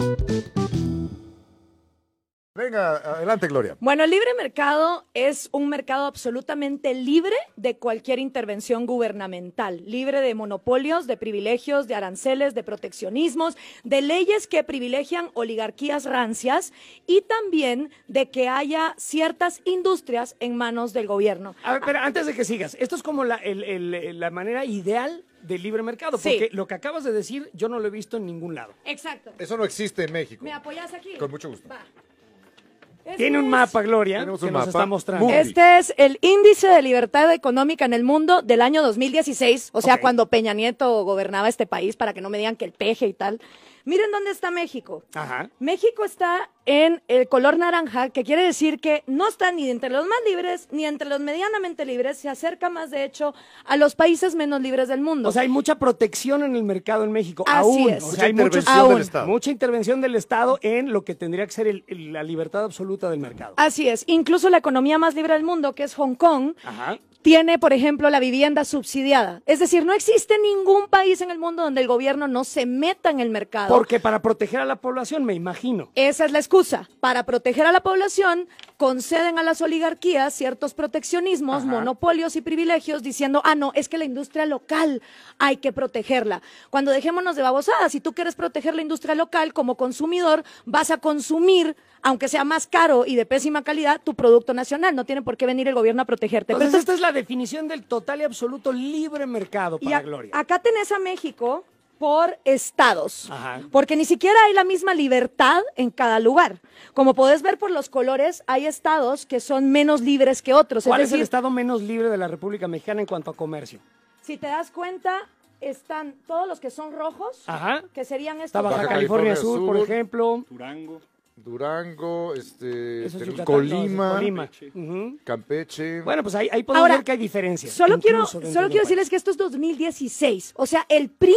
thank you Venga, adelante, Gloria. Bueno, el libre mercado es un mercado absolutamente libre de cualquier intervención gubernamental, libre de monopolios, de privilegios, de aranceles, de proteccionismos, de leyes que privilegian oligarquías rancias y también de que haya ciertas industrias en manos del gobierno. A ver, pero antes de que sigas, esto es como la, el- el- la manera ideal del libre mercado, Sí. porque lo que acabas de decir yo no lo he visto en ningún lado. Exacto. Eso no existe en México. ¿Me apoyas aquí? Con mucho gusto. Va. Este Tiene un es- mapa, Gloria, Tenemos que un nos mapa. está mostrando. Muy- Este es el índice de libertad económica en el mundo del año 2016, o sea, Ok. cuando Peña Nieto gobernaba este país, para que no me digan que el peje y tal. Miren dónde está México. Ajá. México está en el color naranja, que quiere decir que no está ni entre los más libres ni entre los medianamente libres, se acerca más de hecho a los países menos libres del mundo. O sea, hay mucha protección en el mercado en México. Así aún. es. O Mucha sea, hay muchos- intervención del aún. Estado. mucha intervención del Estado en lo que tendría que ser el- el- la libertad absoluta del mercado. Así es, incluso la economía más libre del mundo, que es Hong Kong, Ajá. Tiene, por ejemplo, la vivienda subsidiada. Es decir, no existe ningún país en el mundo donde el gobierno no se meta en el mercado. Porque para proteger a la población, me imagino. Esa es la excusa. Para proteger a la población, conceden a las oligarquías ciertos proteccionismos, Ajá. monopolios y privilegios, diciendo, ah, no, es que la industria local hay que protegerla. Cuando dejémonos de babosadas, si tú quieres proteger la industria local como consumidor, vas a consumir, aunque sea más caro y de pésima calidad, tu producto nacional. No tiene por qué venir el gobierno a protegerte. Pero Entonces, esto esta es la definición del total y absoluto libre mercado Y para a- Gloria. acá tenés a México por estados, Ajá. porque ni siquiera hay la misma libertad en cada lugar. Como podés ver por los colores, hay estados que son menos libres que otros. ¿Cuál es es el estado menos libre de la República Mexicana en cuanto a comercio? si te das cuenta, están todos los que son rojos, Ajá. que serían estos. Está Baja, Baja California, California Sur, por Sur. ejemplo. Durango. Durango, este, Eso Colima. Campeche. Bueno, pues ahí, ahí podemos Ahora, ver que hay diferencias. Solo quiero, solo quiero decirles que esto es 2016. O sea, el PRI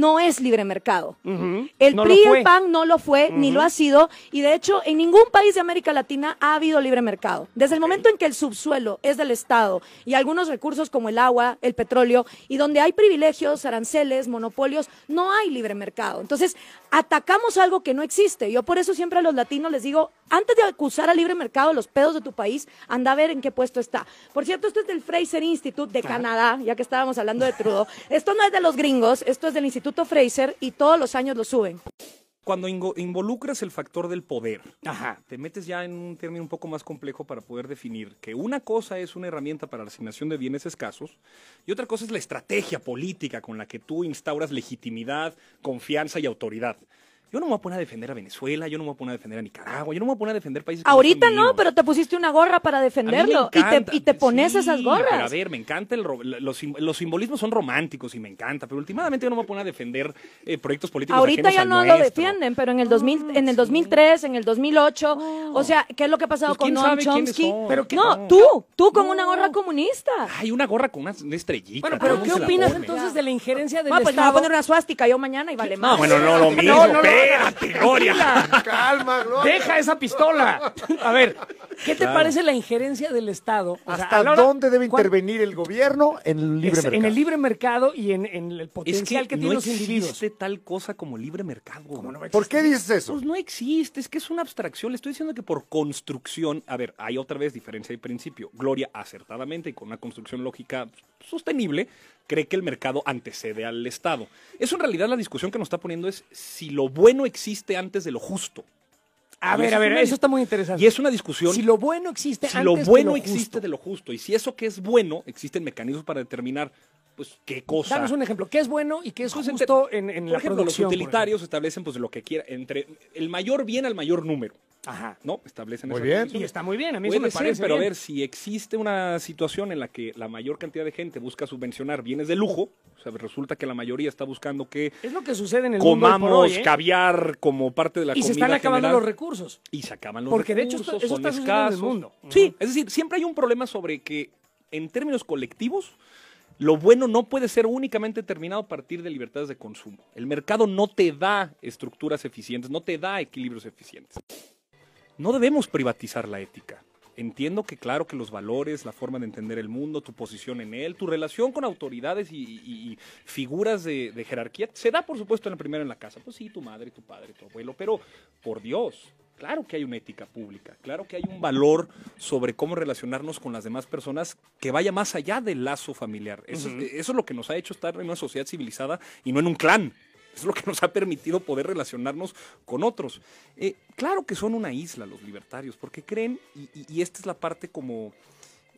no es libre mercado. El No PRI y el PAN no lo fue, ni lo ha sido, y de hecho en ningún país de América Latina ha habido libre mercado. Desde el momento en que el subsuelo es del Estado y algunos recursos como el agua, el petróleo, y donde hay privilegios, aranceles, monopolios, no hay libre mercado. Entonces, atacamos algo que no existe. Yo por eso siempre a los latinos les digo, antes de acusar al libre mercado los pedos de tu país, anda a ver en qué puesto está. Por cierto, esto es del Fraser Institute de Canadá, ya que estábamos hablando de Trudeau. Esto no es de los gringos, esto es del Instituto Fraser y todos los años lo suben. Cuando involucras el factor del poder, Ajá. te metes ya en un término un poco más complejo para poder definir que una cosa es una herramienta para la asignación de bienes escasos y otra cosa es la estrategia política con la que tú instauras legitimidad, confianza y autoridad. Yo no me voy a poner a defender a Venezuela, yo no me voy a poner a defender a Nicaragua, yo no me voy a poner a defender países que Ahorita no, pero te pusiste una gorra para defenderlo y te, y te pones Sí, esas gorras. Pero a ver, me encanta el los, los simbolismos son románticos y me encanta, pero últimamente yo no me voy a poner a defender eh, proyectos políticos Ahorita ya no lo defienden, pero en el 2000, en el 2003, en el 2008, o sea, ¿qué es lo que ha pasado Pues, con ¿quién Noam Chomsky? no, no. tú, tú con una gorra comunista. Hay una gorra con una, una estrellita. Bueno, pero ¿qué opinas entonces de la injerencia del Ah, pues me voy a Estado? poner una suástica yo mañana y vale más. No, bueno, no lo mismo. No, no lo espérate, Gloria. Calma, Gloria. Deja esa pistola. A ver, ¿qué te parece la injerencia del Estado? O sea, ¿Hasta a la hora- dónde debe ¿cuán- intervenir el gobierno en el libre es- mercado? En el libre mercado y en, en el Es potencial que, que, no tienen los individuos. existe tal cosa como libre mercado. ¿Por qué dices eso? Pues no existe, es que es una abstracción. Le estoy diciendo que por construcción, a ver, hay otra vez diferencia de principio. Gloria, acertadamente y con una construcción lógica sostenible, cree que el mercado antecede al Estado. Eso en realidad la discusión que nos está poniendo es si lo bueno existe antes de lo justo. A Y ver, a ver, una- eso está muy interesante. Y es una discusión. Si lo bueno existe si antes lo bueno lo existe justo. de lo justo y si eso que es bueno existen mecanismos para determinar pues qué cosa Danos un ejemplo. ¿Qué es bueno y qué es Pues, justo en, en por la ejemplo, producción? los utilitarios establecen pues lo que quiera entre el mayor bien al mayor número? Ajá. no establecen Muy esa bien. Y está muy bien, a mí eso me ser, parece pero a ver, si existe una situación en la que la mayor cantidad de gente busca subvencionar bienes de lujo, o sea, resulta que la mayoría está buscando que Es lo que sucede en el mundo hoy comamos ¿eh? caviar como parte de la Y comida se están acabando general, los recursos. y se acaban los Porque de hecho recursos, esto- eso son está sucediendo en el escasos. mundo. Sí, es decir, siempre hay un problema sobre que en términos colectivos lo bueno no puede ser únicamente determinado a partir de libertades de consumo. El mercado no te da estructuras eficientes, no te da equilibrios eficientes. No debemos privatizar la ética. Entiendo que claro que los valores, la forma de entender el mundo, tu posición en él, tu relación con autoridades y, y- y figuras de, de jerarquía, se da por supuesto en la primera en la casa. Pues sí, tu madre, tu padre, tu abuelo, pero por Dios, claro que hay una ética pública, claro que hay un valor sobre cómo relacionarnos con las demás personas que vaya más allá del lazo familiar. Eso, es- eso es lo que nos ha hecho estar en una sociedad civilizada y no en un clan. Es lo que nos ha permitido poder relacionarnos con otros. Eh, claro que son una isla los libertarios, porque creen, y, esta es la parte como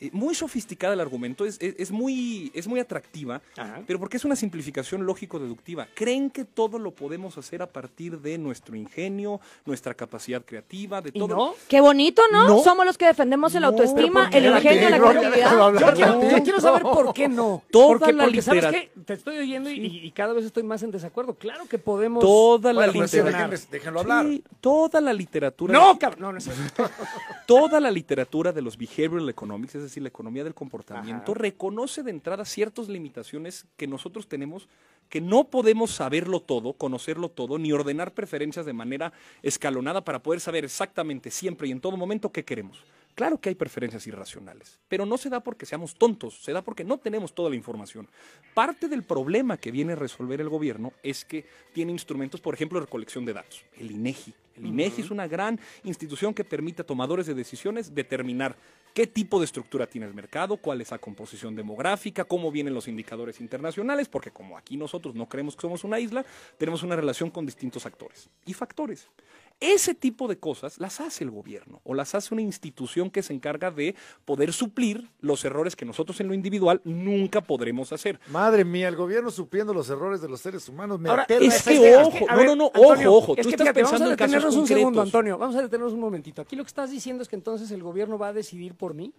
eh, muy sofisticada del argumento, es, es- es muy, es muy atractiva, Ajá. pero porque es una simplificación lógico-deductiva. Creen que todo lo podemos hacer a partir de nuestro ingenio, nuestra capacidad creativa, de ¿Y todo. no? Qué bonito, ¿no? No. Somos los que defendemos el No, autoestima, el ingenio, la creatividad. Yo quiero, No. yo quiero saber por qué no. Toda porque, la porque ¿sabes qué? Te estoy oyendo y, y cada vez estoy más en desacuerdo. Claro que podemos... Toda la Bueno, pues literatura. déjenles- déjenlo hablar. Sí, toda la literatura. No, cabrón. No, no es. Toda la literatura de los behavioral economics, es decir, la economía del comportamiento, Ajá. reconoce de entrada ciertas limitaciones que nosotros tenemos, que no podemos saberlo todo, conocerlo todo, ni ordenar preferencias de manera escalonada para poder saber exactamente siempre y en todo momento qué queremos. Claro que hay preferencias irracionales, pero no se da porque seamos tontos, se da porque no tenemos toda la información. Parte del problema que viene a resolver el gobierno es que tiene instrumentos, por ejemplo, de recolección de datos, el INEGI. El INEGI es una gran institución que permite a tomadores de decisiones determinar qué tipo de estructura tiene el mercado, cuál es la composición demográfica, cómo vienen los indicadores internacionales, porque como aquí nosotros no creemos que somos una isla, tenemos una relación con distintos actores y factores. Ese tipo de cosas las hace el gobierno o las hace una institución que se encarga de poder suplir los errores que nosotros en lo individual nunca podremos hacer. Madre mía, el gobierno supliendo los errores de los seres humanos. Me Ahora, es que idea. ojo, no, ver, no, no, Antonio, ojo, ojo, es tú que estás fíjate, pensando vamos a en casos detenernos un segundo. Antonio. Vamos a detenernos un momentito. Aquí lo que estás diciendo es que entonces el gobierno va a decidir por mí.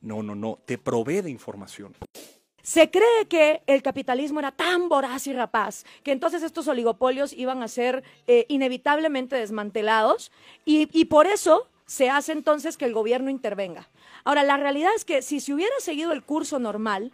No, no, no, te provee de información. Se cree que el capitalismo era tan voraz y rapaz que entonces estos oligopolios iban a ser eh, inevitablemente desmantelados y, y por eso se hace entonces que el gobierno intervenga. Ahora, la realidad es que si se hubiera seguido el curso normal,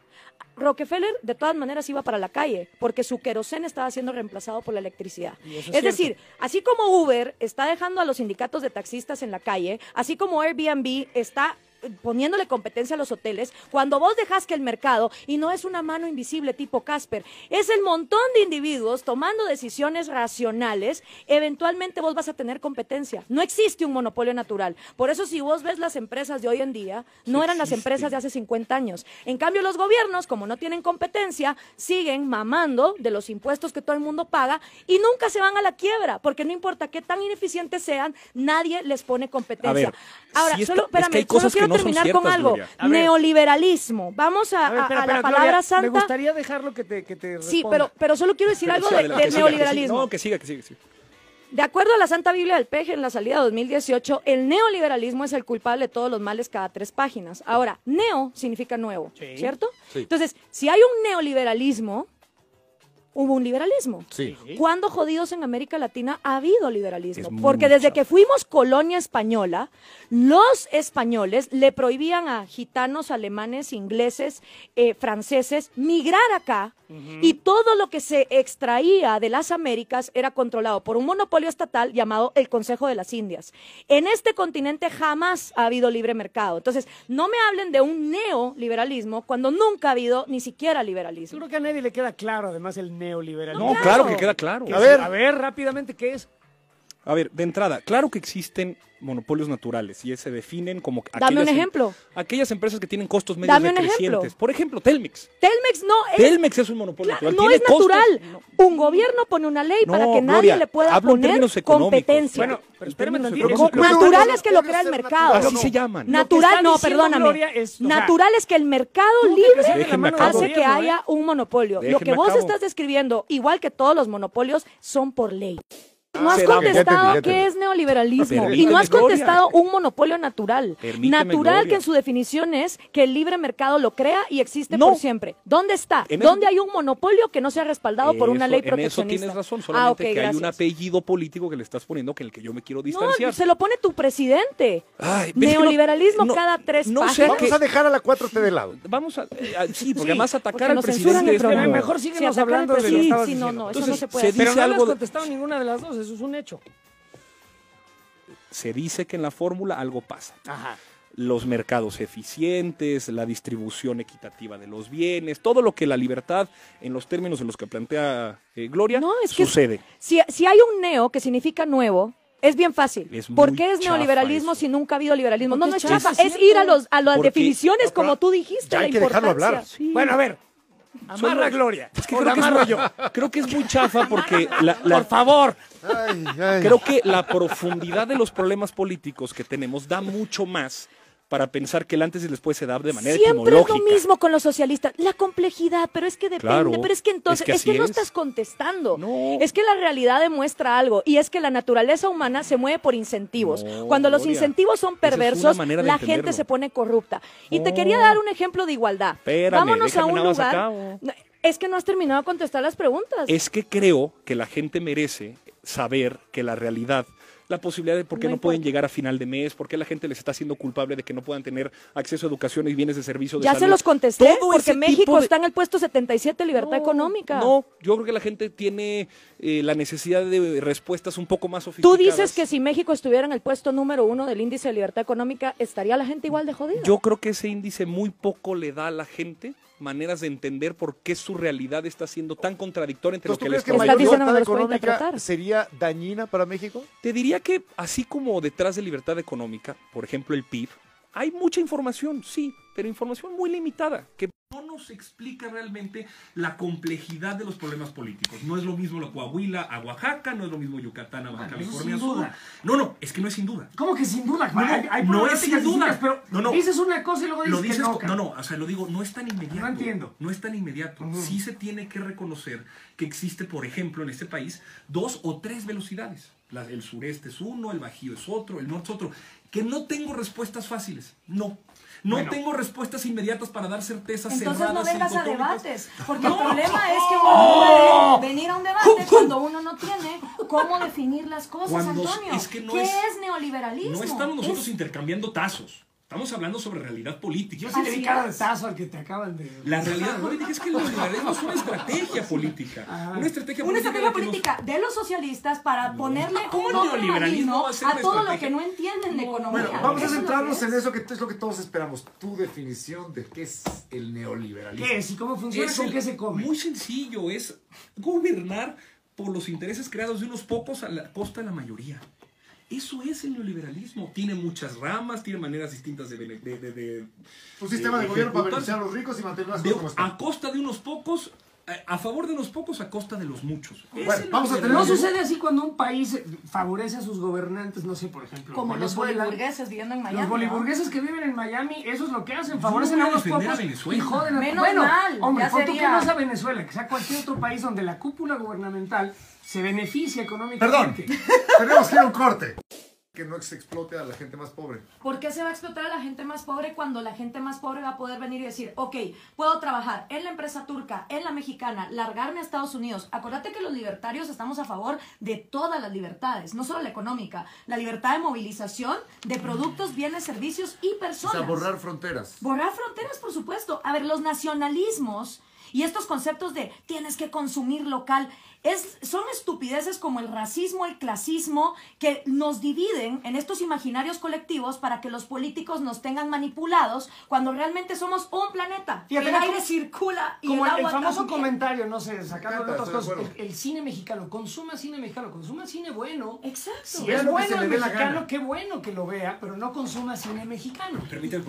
Rockefeller de todas maneras iba para la calle porque su queroseno estaba siendo reemplazado por la electricidad. Es decir, así como Uber está dejando a los sindicatos de taxistas en la calle, así como Airbnb está poniéndole competencia a los hoteles, cuando vos dejas que el mercado, y no es una mano invisible tipo Casper, es el montón de individuos tomando decisiones racionales, eventualmente vos vas a tener competencia. No existe un monopolio natural. Por eso si vos ves las empresas de hoy en día, no eran las empresas de hace 50 años. En cambio, los gobiernos, como no tienen competencia, siguen mamando de los impuestos que todo el mundo paga y nunca se van a la quiebra, porque no importa qué tan ineficientes sean, nadie les pone competencia. Ver, Ahora, solo, es que hay espérame, solo quiero no son terminar con ciertas, algo. Gloria. Neoliberalismo. Vamos a, A ver, a- espera, a espera, la Gloria, palabra santa. Me gustaría dejarlo que te, que te Sí, responda. pero, pero solo quiero decir algo de- del que siga, que siga. neoliberalismo. No, que siga, que siga, que siga. De acuerdo a la Santa Biblia del Peje en la salida de 2018, el neoliberalismo es el culpable de todos los males cada tres páginas. Ahora, neo significa nuevo, Sí. ¿cierto? Sí. Entonces, si hay un neoliberalismo, hubo un liberalismo. Sí. ¿Cuándo jodidos en América Latina ha habido liberalismo? Es Porque desde que fuimos colonia española, los españoles le prohibían a gitanos, alemanes, ingleses, eh, franceses migrar acá y todo lo que se extraía de las Américas era controlado por un monopolio estatal llamado el Consejo de las Indias. En este continente jamás ha habido libre mercado. Entonces, no me hablen de un neoliberalismo cuando nunca ha habido ni siquiera Yo liberalismo. creo que a nadie le queda claro, además, el neoliberalismo. No, claro. que queda claro. Que A ver. a ver, rápidamente, ¿qué es? A ver, de entrada, claro que existen monopolios naturales y se definen como Dame un aquellas em- ejemplo. aquellas empresas que tienen costos medios Dame un ejemplo. decrecientes. Por ejemplo, Telmex. Telmex no es Telmex es un monopolio Claro, natural. no tiene es costos- natural. no. Un gobierno pone una ley para que nadie Gloria, le pueda hablo en poner términos económicos. competencia. Bueno, pero En espérame natural es que lo crea el mercado. natural, Así no. se llaman. Natural, no, perdóname. Es, natural es que el mercado libre hace que gobierno, ¿eh? haya un monopolio. Lo que vos estás describiendo, igual que todos los monopolios, son por ley. No has da- contestado Ya entendí, ya qué es neoliberalismo y Permíteme, no has Gloria. contestado un monopolio natural. Permíteme, natural Gloria. que en su definición es que el libre mercado lo crea y existe No. por siempre. ¿Dónde está? En eso- ¿Dónde hay un monopolio que no sea respaldado por una Eso- ley En eso proteccionista? tienes razón, Ah, solamente ok, que hay un gracias. apellido político que le estás poniendo que el que yo me quiero No, distanciar. se lo pone tu presidente. Ay, pero es que no- Neoliberalismo no- cada tres no sé páginas. Vamos que- a dejar a la 4T de lado. Vamos a, eh, a- sí, porque Sí, además porque atacar al nos censuran presidente el es programa. como- Mejor Sí, síguenos atacar al hablando de lo que presidente. estabas Sí, no, diciendo. no, eso Entonces, no se puede. se hacer. Pero dice no le has algo de- contestado ninguna de las dos, eso es un hecho. se dice que en la fórmula algo pasa. Ajá. los mercados eficientes, la distribución equitativa de los bienes, todo lo que la libertad, en los términos en los que plantea eh, Gloria, No, es que sucede. si, si hay un neo que significa nuevo, es bien fácil. Es ¿Por qué es neoliberalismo eso. si nunca ha habido liberalismo? No, Porque no es es chafa, es ir a, los, a las Porque- definiciones como tú dijiste, ya hay la que dejarlo importancia. hablar. Bueno, a ver. Amarra Gloria. Es que creo la que, es, amarro yo. creo que es muy chafa porque la, la- Por favor. Ay, ay. creo que la profundidad de los problemas políticos que tenemos da mucho más para pensar que el antes y el después se da de manera Siempre es lo mismo con los socialistas, la complejidad, pero es que depende, Claro, pero es que entonces, es que es que, así no es. estás contestando, No. es que la realidad demuestra algo, y es que la naturaleza humana se mueve por incentivos. No, Cuando los Gloria, incentivos son perversos, la entenderlo. gente se pone corrupta. Y te quería dar un ejemplo de igualdad. Espérame, Vámonos a un lugar. Es que no has terminado de contestar las preguntas. Es que creo que la gente merece saber que la realidad, la posibilidad de por qué No no, pueden llegar a final de mes, por qué la gente les está haciendo culpable de que no puedan tener acceso a educación y bienes de servicio de ya salud. se los contesté, Todo porque México de- está en el puesto 77 libertad No, económica. No, yo creo que la gente tiene eh, la necesidad de respuestas un poco más Tú sofisticadas. dices que si México estuviera en el puesto número uno del índice de libertad económica, ¿estaría la gente igual de jodida? Yo creo que ese índice muy poco le da a la gente maneras de entender por qué su realidad está siendo tan contradictoria entre lo Entonces, ¿tú que crees les que diciendo libertad que económica sería dañina para México? Te diría que así como detrás de libertad económica, por ejemplo el PIB, hay mucha información, sí, pero información muy limitada, que nos explica realmente la complejidad de los problemas políticos. No es lo mismo la Coahuila a Oaxaca, no es lo mismo Yucatán a Baja California Sur. duda. No, no, es que no es sin duda. ¿Cómo que sin duda? No, no, hay, hay no es sin duda. Pero No, no. dices una cosa y luego dices, Lo dices, que no. no, no, o sea, lo digo, no es tan inmediato. No entiendo. No es tan inmediato. Sí se tiene que reconocer que existe, por ejemplo, en este país, dos o tres velocidades. La- el sureste es uno, el bajío es otro, el norte es otro. Que no tengo respuestas fáciles. No. No Bueno. tengo respuestas inmediatas para dar certezas Entonces no cerradas y vengas a debates, porque el problema es que uno puede venir a un debate cuando uno no tiene cómo definir las cosas, Cuando- Antonio. es que no ¿Qué es- es, neoliberalismo? No estamos nosotros Es- intercambiando tazos. Estamos hablando sobre realidad política. Yo sí le di cara de es. tazo al que te acaban de... La realidad política es que el neoliberalismo es una estrategia política. Ajá. Una estrategia Una política. estrategia que nos- política de los socialistas para ponerle ¿Cómo un neoliberalismo a una todo lo estrategia? que no entienden de economía. Bueno, vamos a centrarnos en es. eso que es lo que todos esperamos. Tu definición de qué es el neoliberalismo. ¿Qué es y cómo funciona? Es ¿Con el- qué se come? Muy sencillo, es gobernar por los intereses creados de unos pocos a la costa de la mayoría. Eso es el neoliberalismo. Tiene muchas ramas, tiene maneras distintas de... de, de- de- Un sistema de de gobierno para beneficiar a los ricos y mantener las de- cosas a costa de unos pocos, a, a favor de unos pocos, a costa de los muchos. Bueno, vamos a tener- No sucede así cuando un país favorece a sus gobernantes, no sé, por ejemplo, Como los boliburgueses viviendo en Miami. Los ¿no? boliburgueses que viven en Miami, eso es lo que hacen, favorecen no a a unos a pocos Venezuela. y joden a Menos bueno, mal, hombre, ya tú que sería- no sea Venezuela, que sea cualquier otro país donde la cúpula gubernamental se beneficia económicamente. Perdón, tenemos que ir a un corte. Que no se explote a la gente más pobre. ¿Por qué se va a explotar a la gente más pobre cuando la gente más pobre va a poder venir y decir, ok, puedo trabajar en la empresa turca, en la mexicana, largarme a Estados Unidos? Acuérdate que los libertarios estamos a favor de todas las libertades, no solo la económica, la libertad de movilización de productos, bienes, servicios y O personas. sea, borrar fronteras. Borrar fronteras, por supuesto. A ver, los nacionalismos y estos conceptos de tienes que consumir local es, son estupideces como el racismo, el clasismo, que nos dividen en estos imaginarios colectivos para que los políticos nos tengan manipulados cuando realmente somos un planeta. Fíjate, el aire Como- circula y Como el el, famoso también. comentario, no sé, sacando otras cosas, el, el cine mexicano, consuma cine mexicano, consuma cine bueno. Exacto. Si es bueno el mexicano, qué bueno que lo vea, pero no consuma cine mexicano.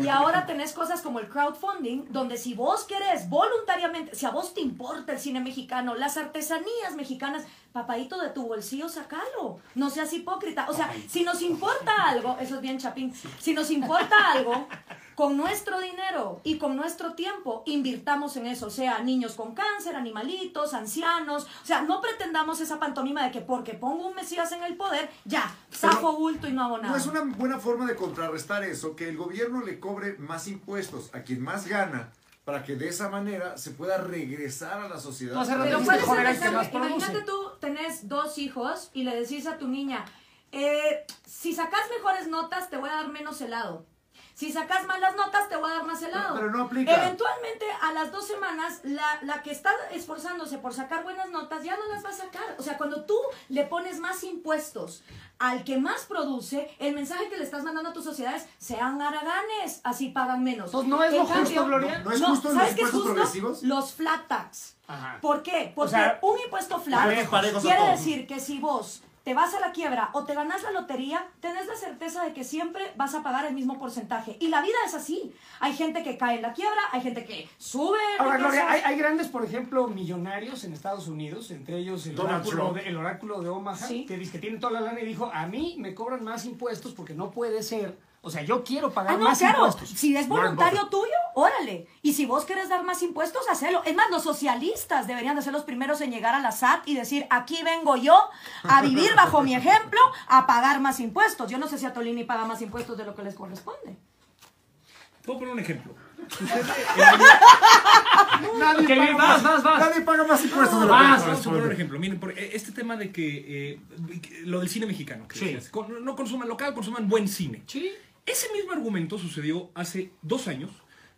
Y ahora tenés cosas como el crowdfunding, donde si vos querés voluntariamente, si a vos te importa el cine mexicano, las artesanías mexicanas, papadito de tu bolsillo, sacalo. No seas hipócrita. O sea, si nos importa algo, eso es bien chapín, si nos importa algo, con nuestro dinero y con nuestro tiempo, invirtamos en eso. O sea, niños con cáncer, animalitos, ancianos. O sea, no pretendamos esa pantomima de que porque pongo un mesías en el poder, ya, zafo bulto y no hago nada. No es una buena forma de contrarrestar eso, que el gobierno le cobre más impuestos a quien más gana, para que de esa manera se pueda regresar a la sociedad. No, hace rato Pero dijiste, ¿cuál es joder, el al que más mensaje? Imagínate tú tenés dos hijos y le decís a tu niña, eh, si sacas mejores notas te voy a dar menos helado. Si sacas malas notas te voy a dar más helado. Pero no aplica. Eventualmente a las dos semanas la, la que está esforzándose por sacar buenas notas ya no las va a sacar. O sea, cuando tú le pones más impuestos al que más produce, el mensaje que le estás mandando a tus sociedades, sean haraganes, así pagan menos. Entonces, ¿no es En lo justo, Gloria? ¿No es justo los ¿sabes qué es impuestos justo? progresivos? Los flat tax. Ajá. ¿Por qué? Porque sea, un impuesto flat quiere decir que si vos te vas a la quiebra o te ganas la lotería, tenés la certeza de que siempre vas a pagar el mismo porcentaje. Y la vida es así. Hay gente que cae en la quiebra, hay gente que sube. Ahora. Gloria, hay, hay grandes, por ejemplo, millonarios en Estados Unidos, entre ellos el, oráculo de, el oráculo de Omaha, Sí. que dice que tiene toda la lana y dijo, a mí me cobran más impuestos porque no puede ser, o sea, yo quiero pagar Ah, no, más claro. impuestos. Si es voluntario tuyo, órale. Y si vos querés dar más impuestos, hacelo. Es más, los socialistas deberían de ser los primeros en llegar a la SAT y decir, aquí vengo yo a vivir bajo mi ejemplo, a pagar más impuestos. Yo no sé si a Tolini paga más impuestos de lo que les corresponde. Puedo poner un ejemplo. Nadie, paga, vas, más, vas, vas. nadie paga más impuestos de lo que Vamos a poner un ejemplo. Miren, por eh, este tema de que eh, lo del cine mexicano, que Sí. no consuman local, consuman buen cine. Sí. Ese mismo argumento sucedió hace dos años,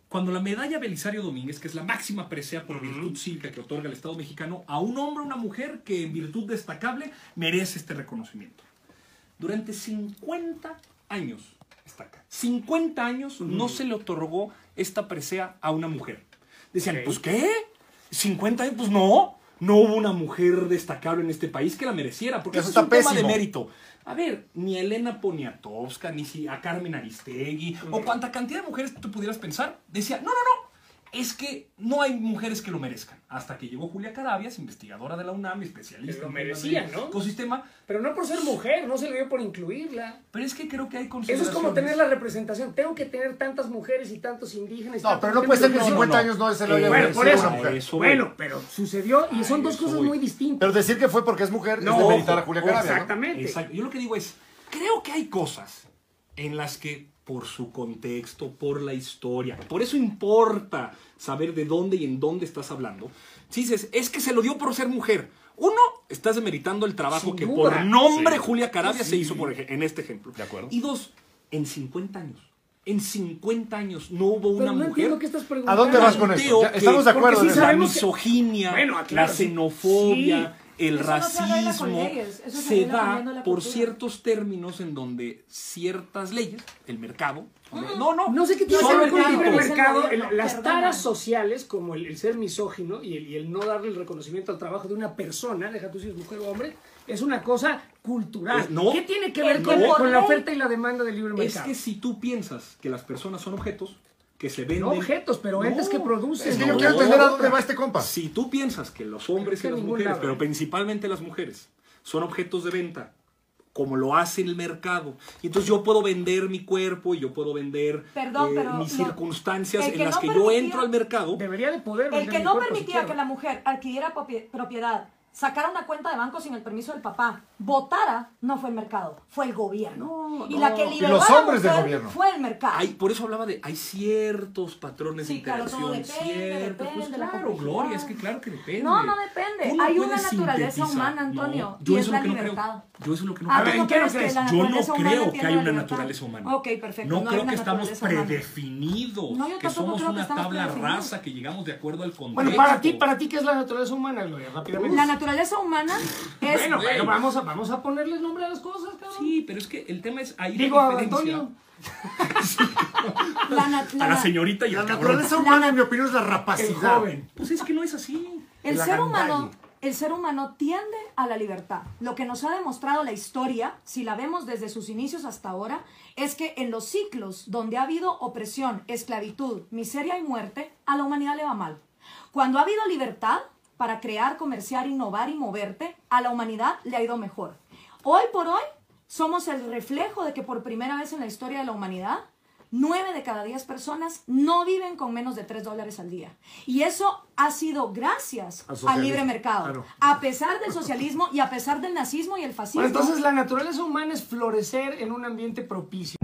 cuando la medalla Belisario Domínguez, que es la máxima presea por virtud cívica que otorga el Estado mexicano, a un hombre o una mujer que en virtud destacable merece este reconocimiento. Durante 50 años, está acá, 50 años no se le otorgó esta presea a una mujer. Decían, pues ¿qué? ¿50 años? Pues no. No hubo una mujer destacable en este país que la mereciera, porque Eso eso, es un tema de pésimo. mérito. A ver, ni Elena Poniatowska, ni si a Carmen Aristegui, o cuanta cantidad de mujeres tú pudieras pensar, decía, no, no, no, es que no hay mujeres que lo merezcan. Hasta que llegó Julia Carabias, investigadora de la UNAM, especialista Lo en merecía, de ¿no? ecosistema, Pero no por ser mujer, no se le dio por incluirla. pero es que creo que hay Eso es como tener la representación. Tengo que tener tantas mujeres y tantos indígenas. y No, tantos pero no puede ser que en no, 50 no. años no se lo haya Eh, Bueno, merecido por eso. una mujer. Eso. Bueno, pero sucedió y son dos cosas voy. muy distintas. Pero decir que fue porque es mujer No, es de meditar a Julia Carabia, ¿no? Exactamente. Exacto. Yo lo que digo es, creo que hay cosas en las que por su contexto, por la historia, por eso importa saber de dónde y en dónde estás hablando. Si dices, es que se lo dio por ser mujer. Uno, estás demeritando el trabajo Sin que duda. por nombre Sí. Julia Carabia Sí. se hizo por en este ejemplo. De acuerdo. Y dos, en 50 años. En 50 años no hubo una no mujer. entiendo qué estás preguntando. ¿A dónde vas con esto? Ya que- estamos de acuerdo sí eso. la que- misoginia, Bueno, claro, la sí. xenofobia, el Eso no se arregla con racismo leyes, se da por ciertos términos en donde ciertas leyes, el mercado, no, no, No sé qué tiene que ver con el mercado. libre Es mercado. el- las taras sociales, como el, el ser misógino y el, y el no darle el reconocimiento al trabajo de una persona, deja tú si es mujer o hombre, es una cosa cultural. Eh, no. ¿Qué tiene que ver Es con, por con la oferta y la demanda del libre Es mercado? que si tú piensas que las personas son objetos, que se venden... no objetos, pero No. entes que producen. Es que No. yo quiero entender a dónde va este compa. Si tú piensas que los hombres que y las mujeres, lado, pero ¿eh? principalmente las mujeres, son objetos de venta, como lo hace el mercado, y entonces yo puedo vender mi cuerpo y yo puedo vender Perdón, eh, pero mis circunstancias en las no que yo entro al mercado. Debería de poder El que no cuerpo permitía que la mujer adquiriera propi- propiedad, sacara una cuenta de banco sin el permiso del papá, votara, no fue el mercado, fue el gobierno. No, y no. la que liberó los a la hombres del gobierno. fue el mercado. Hay, por eso hablaba de, hay ciertos patrones de Sí, claro, todo interacción, depende, ciertos, depende pues de la claro. Gloria, es que claro que depende. No, no depende. No Hay una naturaleza humana, Antonio, yo y eso es lo la que no creo. libertad. Yo eso es lo que no Ah, creo. ¿tú ¿en qué no crees Yo no creo que tiene hay la una libertad? naturaleza humana. Ok, perfecto. No, creo que estamos predefinidos, No, yo que somos una tabla rasa, que llegamos de acuerdo al contexto. Bueno, para ti, para ti, ¿qué es la naturaleza humana, Gloria? Rápidamente. La naturaleza humana es... Bueno, pero vamos a, vamos a ponerle nombre a las cosas, cabrón. Sí, pero es que el tema es ahí Digo, la a. Antonio. la A la señorita y La al cabrón. naturaleza humana, en mi opinión, es la El rapacidad. joven. Pues es que no es así. El la ser humano, el ser humano tiende a la libertad. Lo que nos ha demostrado la historia, si la vemos desde sus inicios hasta ahora, es que en los ciclos donde ha habido opresión, esclavitud, miseria y muerte, a la humanidad le va mal. Cuando ha habido libertad para crear, comerciar, innovar y moverte, a la humanidad le ha ido mejor. Hoy por hoy somos el reflejo de que por primera vez en la historia de la humanidad Nueve de cada diez personas no viven con menos de tres dólares al día. Y eso ha sido gracias Al libre mercado. claro. A pesar del socialismo y a pesar del nazismo y el fascismo. Bueno, entonces la naturaleza humana es florecer en un ambiente propicio.